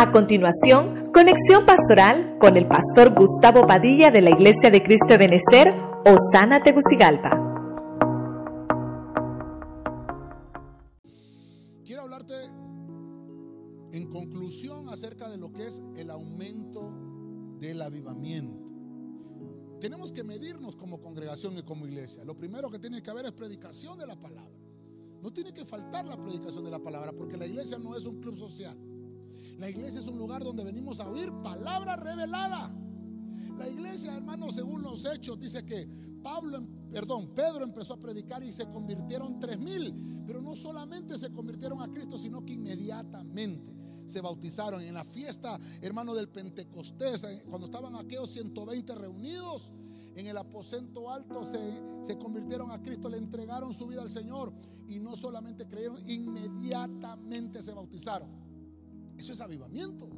A continuación, conexión pastoral con el pastor Gustavo Padilla de la Iglesia de Cristo de Benecer, Osana Tegucigalpa. Quiero hablarte en conclusión acerca de lo que es el aumento del avivamiento. Tenemos que medirnos como congregación y como iglesia. Lo primero que tiene que haber es predicación de la palabra. No tiene que faltar la predicación de la palabra porque la iglesia no es un club social. La iglesia es un lugar donde venimos a oír palabra revelada. La iglesia, hermanos, según los hechos, dice que Pablo, perdón, Pedro empezó a predicar y se convirtieron tres mil. Pero no solamente se convirtieron a Cristo, sino que inmediatamente se bautizaron. En la fiesta, hermano, del Pentecostés, eh, cuando estaban aquellos 120 reunidos en el aposento alto, se, se convirtieron a Cristo, le entregaron su vida al Señor y no solamente creyeron, inmediatamente se bautizaron. Eso es avivamiento.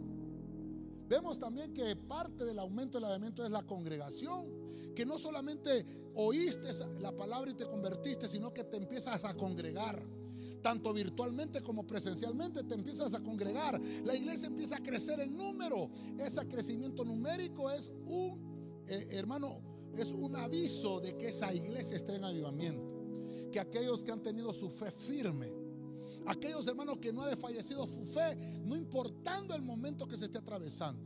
Vemos también que parte del aumento del avivamiento es la congregación. Que no solamente oíste la palabra y te convertiste, sino que te empiezas a congregar. Tanto virtualmente como presencialmente te empiezas a congregar. La iglesia empieza a crecer en número. Ese crecimiento numérico es un, eh, hermano, es un aviso de que esa iglesia está en avivamiento. Que aquellos que han tenido su fe firme, Aquellos hermanos que no han desfallecido su fe, no importando el momento que se esté atravesando.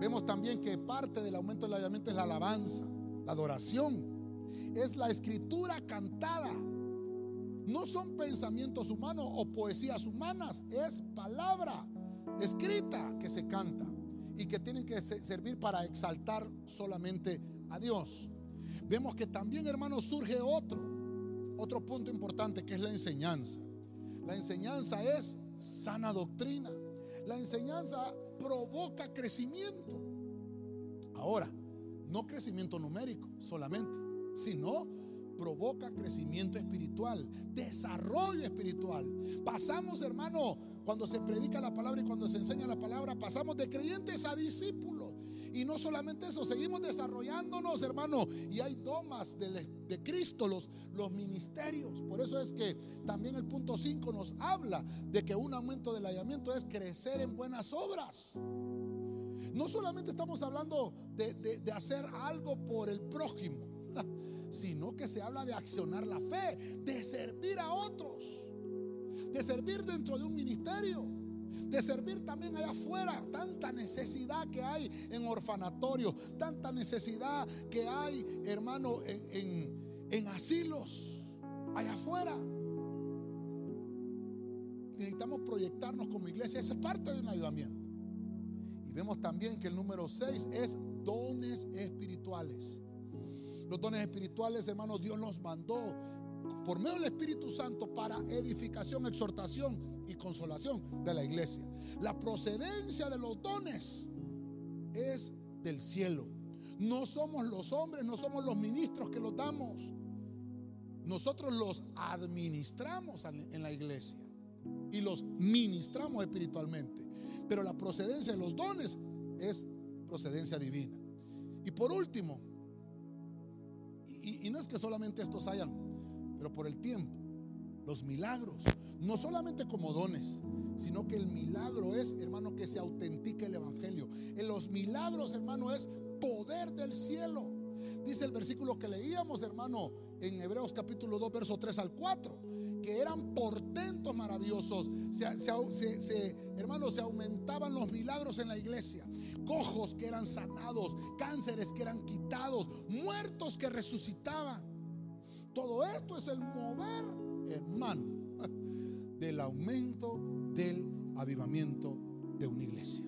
Vemos también que parte del aumento del avivamiento es la alabanza, la adoración. Es la escritura cantada. No son pensamientos humanos o poesías humanas, es palabra escrita que se canta y que tienen que servir para exaltar solamente a Dios. Vemos que también, hermanos, surge otro, otro punto importante que es la enseñanza. La enseñanza es sana doctrina. La enseñanza provoca crecimiento. Ahora, no crecimiento numérico solamente, sino provoca crecimiento espiritual, desarrollo espiritual. Pasamos, hermano, cuando se predica la palabra y cuando se enseña la palabra, pasamos de creyentes a discípulos. Y no solamente eso, seguimos desarrollándonos, hermano. Y hay domas de, Cristo, los, los ministerios. Por eso es que también el punto 5 nos habla de que un aumento del hallamiento es crecer en buenas obras. No solamente estamos hablando de, de hacer algo por el prójimo, sino que se habla de accionar la fe, de servir a otros, de servir dentro de un ministerio de servir también allá afuera. Tanta necesidad que hay en orfanatorios, tanta necesidad que hay, hermano, en, asilos, allá afuera. Necesitamos proyectarnos como iglesia, esa es parte de un avivamiento. Y vemos también que el número 6 es dones espirituales. Los dones espirituales, hermano, Dios los mandó por medio del Espíritu Santo para edificación, exhortación y consolación de la iglesia. La procedencia de los dones es del cielo. No somos los hombres, no somos los ministros que los damos. Nosotros los administramos en la iglesia y los ministramos espiritualmente. Pero la procedencia de los dones es procedencia divina. Y por último, y, no es que solamente estos hayan, pero por el tiempo, los milagros, no solamente como dones, sino que el milagro es, hermano, que se autentique el Evangelio. En los milagros, hermano, es poder del cielo. Dice el versículo que leíamos, hermano, en Hebreos capítulo 2, verso 3 al 4, que eran portentos maravillosos. Se, hermano, se aumentaban los milagros en la iglesia. Cojos que eran sanados, cánceres que eran quitados, muertos que resucitaban. Todo esto es el mover hermano, del aumento del avivamiento de una iglesia.